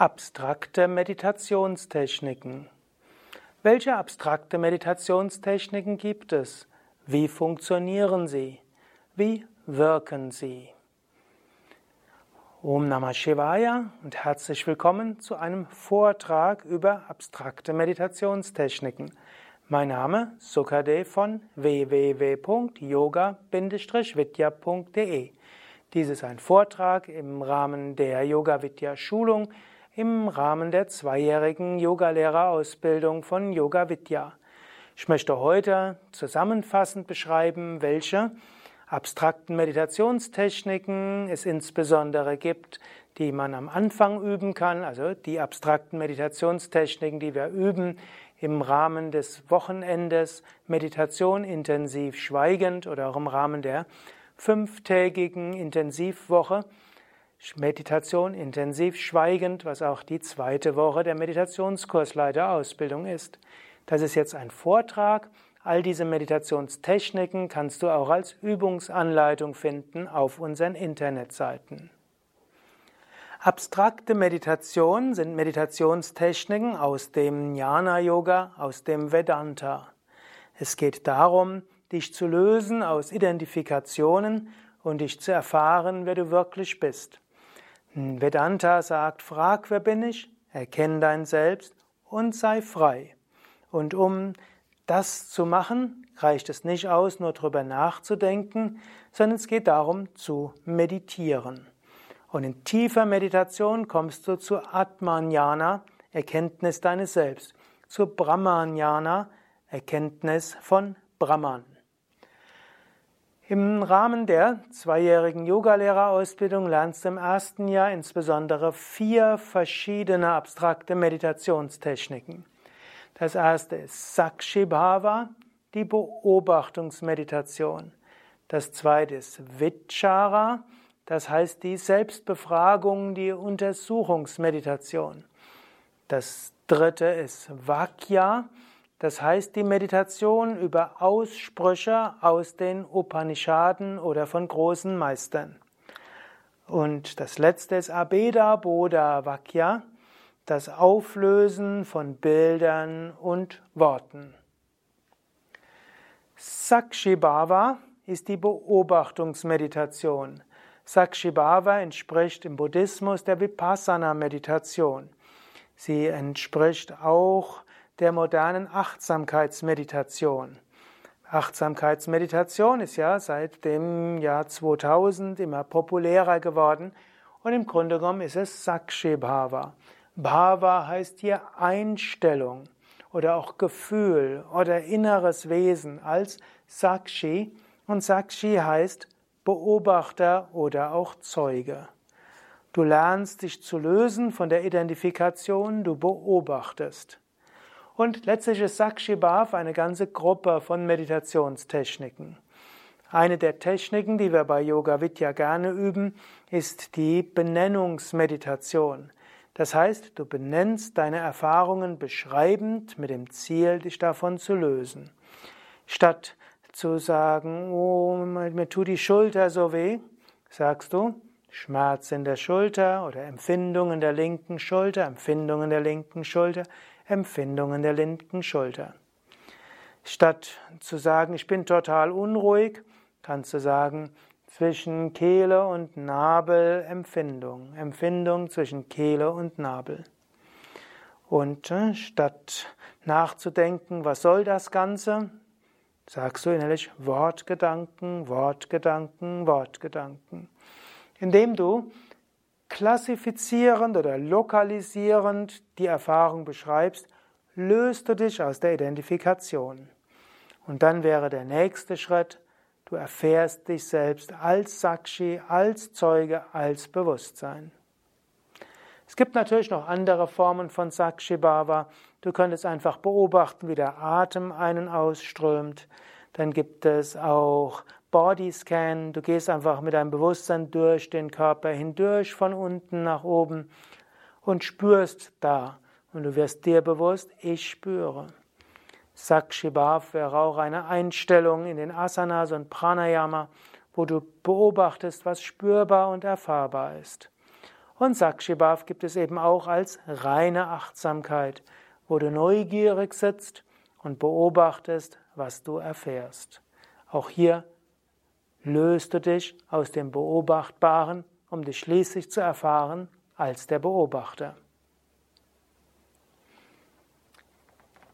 Abstrakte Meditationstechniken. Welche abstrakte Meditationstechniken gibt es? Wie funktionieren sie? Wie wirken sie? Om Namah Shivaya und herzlich willkommen zu einem Vortrag über abstrakte Meditationstechniken. Mein Name Sukade von www.yoga-vidya.de. Dies ist ein Vortrag im Rahmen der Yoga Vidya Schulung im Rahmen der zweijährigen Yogalehrerausbildung von Yoga Vidya. Ich möchte heute zusammenfassend beschreiben, welche abstrakten Meditationstechniken es insbesondere gibt, die man am Anfang üben kann, also die abstrakten Meditationstechniken, die wir üben im Rahmen des Wochenendes Meditation intensiv schweigend oder auch im Rahmen der fünftägigen Intensivwoche Meditation intensiv schweigend, was auch die zweite Woche der Meditationskursleiterausbildung ist. Das ist jetzt ein Vortrag. All diese Meditationstechniken kannst du auch als Übungsanleitung finden auf unseren Internetseiten. Abstrakte Meditation sind Meditationstechniken aus dem Jnana Yoga, aus dem Vedanta. Es geht darum, dich zu lösen aus Identifikationen und dich zu erfahren, wer du wirklich bist. Vedanta sagt, frag, wer bin ich, erkenn dein Selbst und sei frei. Und um das zu machen, reicht es nicht aus, nur darüber nachzudenken, sondern es geht darum zu meditieren. Und in tiefer Meditation kommst du zu Atmanjana, Erkenntnis deines Selbst, zu Brahmanjana, Erkenntnis von Brahman. Im Rahmen der zweijährigen Yogalehrerausbildung lernst du im ersten Jahr insbesondere vier verschiedene abstrakte Meditationstechniken. Das erste ist Sakshi Bhava, die Beobachtungsmeditation. Das zweite ist Vichara, das heißt die Selbstbefragung, die Untersuchungsmeditation. Das dritte ist Vakya, das heißt die Meditation über Aussprüche aus den Upanishaden oder von großen Meistern. Und das letzte ist Abeda Bodha Vakya, das Auflösen von Bildern und Worten. Sakshibhava ist die Beobachtungsmeditation. Sakshibhava entspricht im Buddhismus der Vipassana-Meditation. Sie entspricht auch der modernen Achtsamkeitsmeditation. Achtsamkeitsmeditation ist ja seit dem Jahr 2000 immer populärer geworden und im Grunde genommen ist es Sakshi Bhava. Bhava heißt hier Einstellung oder auch Gefühl oder inneres Wesen als Sakshi und Sakshi heißt Beobachter oder auch Zeuge. Du lernst dich zu lösen von der Identifikation, du beobachtest. Und letztlich ist Sakshi Bhav eine ganze Gruppe von Meditationstechniken. Eine der Techniken, die wir bei Yoga Vidya gerne üben, ist die Benennungsmeditation. Das heißt, du benennst deine Erfahrungen beschreibend mit dem Ziel, dich davon zu lösen. Statt zu sagen, oh, mir tut die Schulter so weh, sagst du, Schmerz in der Schulter oder Empfindung in der linken Schulter, Empfindung in der linken Schulter, Empfindungen der linken Schulter. Statt zu sagen, ich bin total unruhig, kannst du sagen, zwischen Kehle und Nabel Empfindung, Empfindung zwischen Kehle und Nabel. Und äh, statt nachzudenken, was soll das Ganze, sagst du innerlich Wortgedanken, Wortgedanken, Wortgedanken. Indem du klassifizierend oder lokalisierend die Erfahrung beschreibst, löst du dich aus der Identifikation. Und dann wäre der nächste Schritt, du erfährst dich selbst als Sakshi, als Zeuge, als Bewusstsein. Es gibt natürlich noch andere Formen von Sakshi Bhava. Du könntest einfach beobachten, wie der Atem einen ausströmt. Dann gibt es auch Bodyscan. Du gehst einfach mit deinem Bewusstsein durch den Körper hindurch, von unten nach oben und spürst da. Und du wirst dir bewusst, ich spüre. Sakshibhav wäre auch eine Einstellung in den Asanas und Pranayama, wo du beobachtest, was spürbar und erfahrbar ist. Und Sakshibhav gibt es eben auch als reine Achtsamkeit, wo du neugierig sitzt und beobachtest, was du erfährst. Auch hier löst du dich aus dem Beobachtbaren, um dich schließlich zu erfahren als der Beobachter.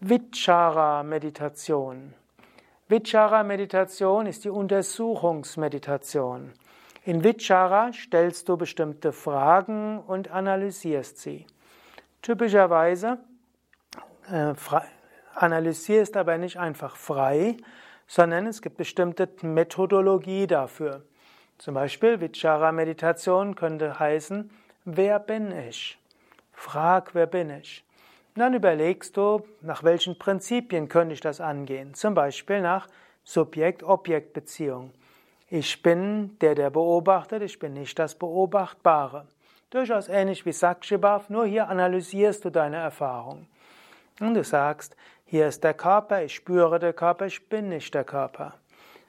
Vichara-Meditation. Vichara-Meditation ist die Untersuchungsmeditation. In Vichara stellst du bestimmte Fragen und analysierst sie. Typischerweise äh, analysierst aber nicht einfach frei, sondern es gibt bestimmte Methodologie dafür. Zum Beispiel Vichara-Meditation könnte heißen, wer bin ich? Frag, wer bin ich? Und dann überlegst du, nach welchen Prinzipien könnte ich das angehen. Zum Beispiel nach Subjekt-Objekt-Beziehung. Ich bin der, der beobachtet, ich bin nicht das Beobachtbare. Durchaus ähnlich wie Sakshibhav, nur hier analysierst du deine Erfahrung. Und du sagst, hier ist der Körper, ich spüre den Körper, ich bin nicht der Körper.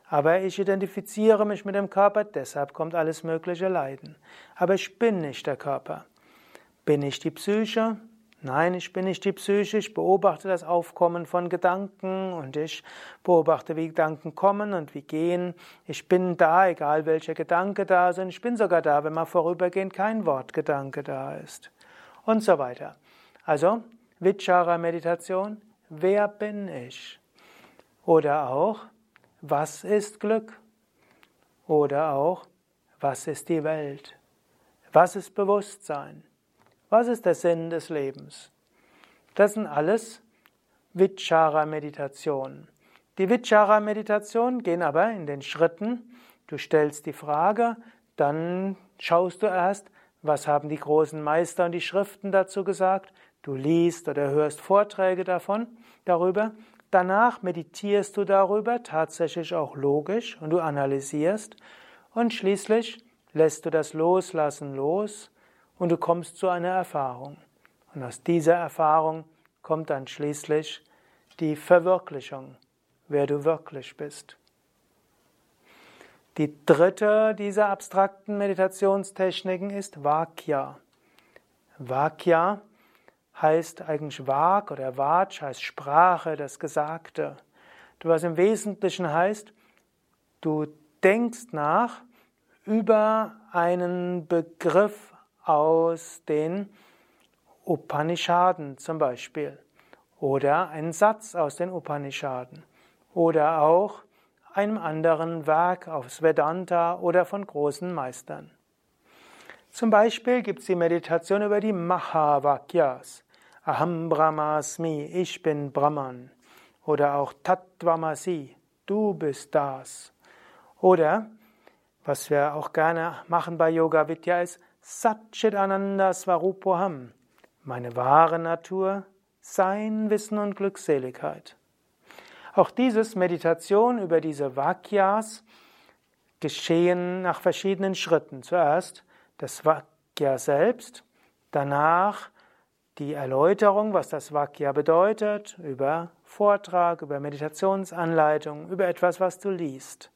Aber ich identifiziere mich mit dem Körper, deshalb kommt alles mögliche Leiden. Aber ich bin nicht der Körper. Bin ich die Psyche? Nein, ich bin nicht die Psyche, ich beobachte das Aufkommen von Gedanken und ich beobachte, wie Gedanken kommen und wie gehen. Ich bin da, egal welcher Gedanke da ist, und ich bin sogar da, wenn mal vorübergehend kein Wortgedanke da ist. Und so weiter. Also, Vichara-Meditation, wer bin ich? Oder auch, was ist Glück? Oder auch, was ist die Welt? Was ist Bewusstsein? Was ist der Sinn des Lebens? Das sind alles Vichara-Meditationen. Die Vichara-Meditationen gehen aber in den Schritten. Du stellst die Frage, dann schaust du erst, was haben die großen Meister und die Schriften dazu gesagt, Du liest oder hörst Vorträge davon, darüber. Danach meditierst du darüber, tatsächlich auch logisch, und du analysierst. Und schließlich lässt du das Loslassen los und du kommst zu einer Erfahrung. Und aus dieser Erfahrung kommt dann schließlich die Verwirklichung, wer du wirklich bist. Die dritte dieser abstrakten Meditationstechniken ist Vakya. Vakya heißt eigentlich Vak oder Vatsch heißt Sprache, das Gesagte. Was im Wesentlichen heißt, du denkst nach über einen Begriff aus den Upanishaden zum Beispiel oder einen Satz aus den Upanishaden oder auch einem anderen Werk aus Vedanta oder von großen Meistern. Zum Beispiel gibt es die Meditation über die Mahavakyas. Aham Brahmasmi, ich bin Brahman. Oder auch Tattvamasi, du bist das. Oder, was wir auch gerne machen bei Yoga Vidya, ist Satchit Ananda Svarupoham, meine wahre Natur, Sein, Wissen und Glückseligkeit. Auch dieses Meditation über diese Vakyas geschehen nach verschiedenen Schritten. Zuerst das Vakya selbst, danach die Erläuterung, was das Vakya bedeutet, über Vortrag, über Meditationsanleitung, über etwas, was du liest.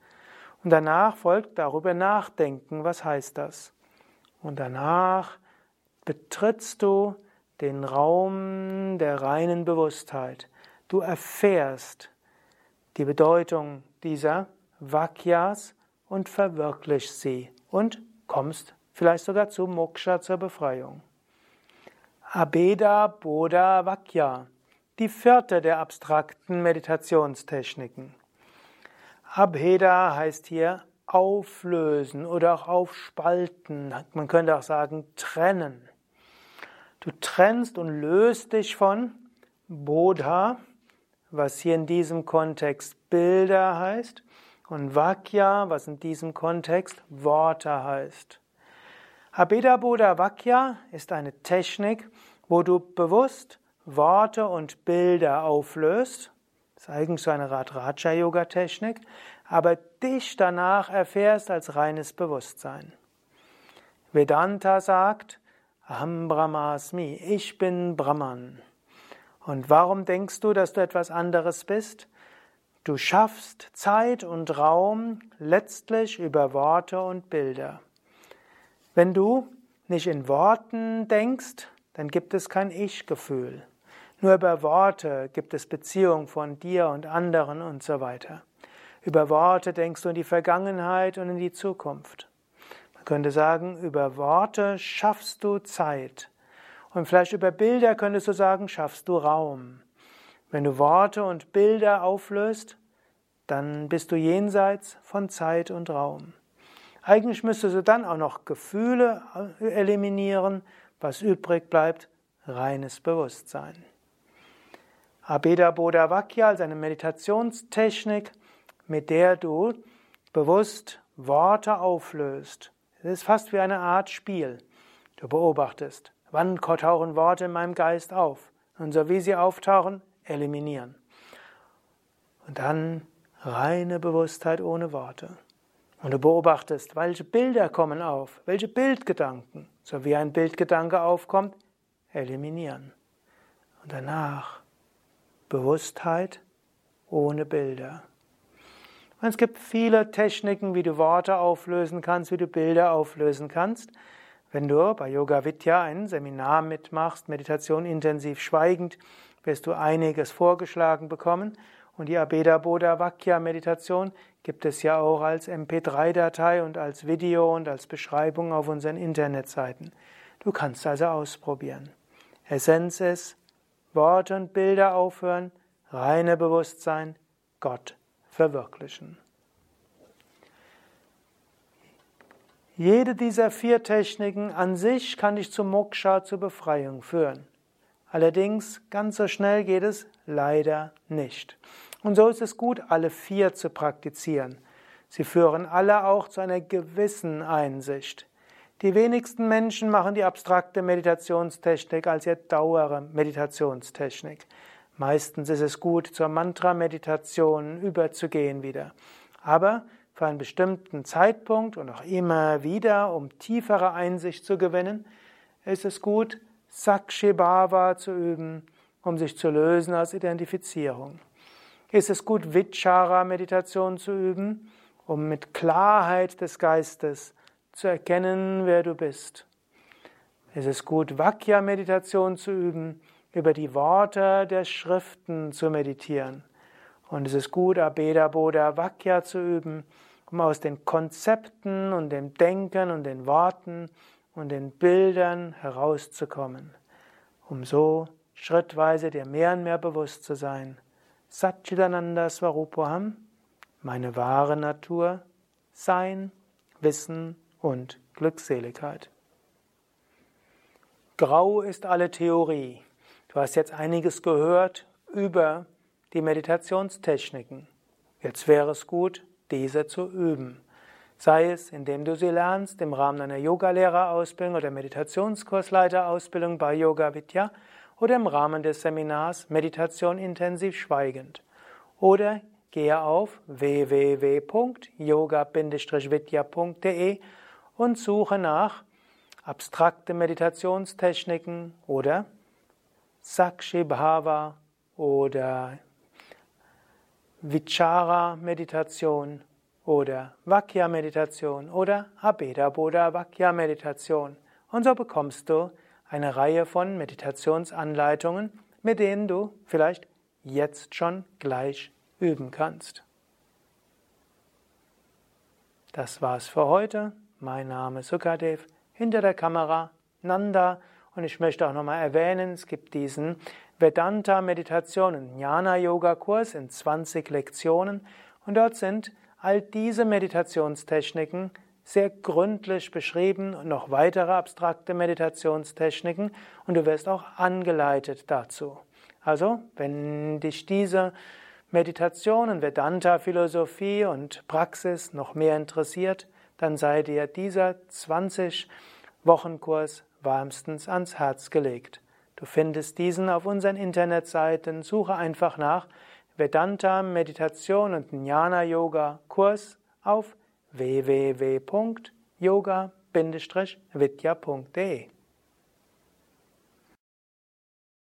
Und danach folgt darüber nachdenken, was heißt das? Und danach betrittst du den Raum der reinen Bewusstheit. Du erfährst die Bedeutung dieser Vakyas und verwirklichst sie und kommst vielleicht sogar zu Moksha, zur Befreiung. Abeda Bodha Vakya, die vierte der abstrakten Meditationstechniken. Abheda heißt hier auflösen oder auch aufspalten. Man könnte auch sagen trennen. Du trennst und löst dich von Bodha, was hier in diesem Kontext Bilder heißt, und Vakya, was in diesem Kontext Worte heißt. Abheda Bodha Vakya ist eine Technik, wo du bewusst Worte und Bilder auflöst. Das ist eigentlich so eine Art Raja-Yoga-Technik, aber dich danach erfährst als reines Bewusstsein. Vedanta sagt, Aham Brahmasmi, ich bin Brahman. Und warum denkst du, dass du etwas anderes bist? Du schaffst Zeit und Raum letztlich über Worte und Bilder. Wenn du nicht in Worten denkst, dann gibt es kein Ich-Gefühl. Nur über Worte gibt es Beziehung von dir und anderen und so weiter. Über Worte denkst du in die Vergangenheit und in die Zukunft. Man könnte sagen, über Worte schaffst du Zeit. Und vielleicht über Bilder könntest du sagen, schaffst du Raum. Wenn du Worte und Bilder auflöst, dann bist du jenseits von Zeit und Raum. Eigentlich müsstest du dann auch noch Gefühle eliminieren. Was übrig bleibt, reines Bewusstsein. Abeda Bodha Vakya eine Meditationstechnik, mit der du bewusst Worte auflöst. Es ist fast wie eine Art Spiel. Du beobachtest, wann tauchen Worte in meinem Geist auf. Und so wie sie auftauchen, eliminieren. Und dann reine Bewusstheit ohne Worte. Und du beobachtest, welche Bilder kommen auf, welche Bildgedanken. So wie ein Bildgedanke aufkommt, eliminieren. Und danach Bewusstheit ohne Bilder. Und es gibt viele Techniken, wie du Worte auflösen kannst, wie du Bilder auflösen kannst. Wenn du bei Yoga Vidya ein Seminar mitmachst, Meditation intensiv schweigend, wirst du einiges vorgeschlagen bekommen. Und die Abeda Bodha Vakya Meditation gibt es ja auch als MP3-Datei und als Video und als Beschreibung auf unseren Internetseiten. Du kannst also ausprobieren. Essenz ist, Worte und Bilder aufhören, reine Bewusstsein, Gott verwirklichen. Jede dieser vier Techniken an sich kann dich zum Moksha, zur Befreiung führen. Allerdings, ganz so schnell geht es leider nicht. Und so ist es gut, alle vier zu praktizieren. Sie führen alle auch zu einer gewissen Einsicht. Die wenigsten Menschen machen die abstrakte Meditationstechnik als ihr Dauer-Meditationstechnik. Meistens ist es gut, zur Mantra-Meditation überzugehen wieder. Aber für einen bestimmten Zeitpunkt und auch immer wieder, um tiefere Einsicht zu gewinnen, ist es gut, Sakshibhava zu üben, um sich zu lösen aus Identifizierung ist es gut, Vichara-Meditation zu üben, um mit Klarheit des Geistes zu erkennen, wer du bist. Es ist gut, Vakya-Meditation zu üben, über die Worte der Schriften zu meditieren. Und es ist gut, Abeda Bodha Vakya zu üben, um aus den Konzepten und dem Denken und den Worten und den Bildern herauszukommen, um so schrittweise dir mehr und mehr bewusst zu sein, Satchidananda Swarupoham, meine wahre Natur, Sein, Wissen und Glückseligkeit. Grau ist alle Theorie. Du hast jetzt einiges gehört über die Meditationstechniken. Jetzt wäre es gut, diese zu üben. Sei es, indem du sie lernst im Rahmen einer Yogalehrerausbildung oder Meditationskursleiterausbildung bei Yoga Vidya oder im Rahmen des Seminars Meditation intensiv schweigend. Oder gehe auf www.yoga-vidya.de und suche nach abstrakte Meditationstechniken oder Sakshi Bhava oder Vichara Meditation oder Vakya Meditation oder Abeda Bodha Vakya Meditation. Und so bekommst du eine Reihe von Meditationsanleitungen, mit denen du vielleicht jetzt schon gleich üben kannst. Das war's für heute. Mein Name ist Sukadev. Hinter der Kamera Nanda. Und ich möchte auch nochmal erwähnen, es gibt diesen Vedanta Meditation und Jnana Yoga Kurs in 20 Lektionen. Und dort sind all diese Meditationstechniken sehr gründlich beschrieben und noch weitere abstrakte Meditationstechniken und du wirst auch angeleitet dazu. Also, wenn dich diese Meditation Vedanta-Philosophie und Praxis noch mehr interessiert, dann sei dir dieser 20-Wochenkurs warmstens ans Herz gelegt. Du findest diesen auf unseren Internetseiten. Suche einfach nach Vedanta Meditation und Jnana Yoga Kurs auf www.yoga-vidya.de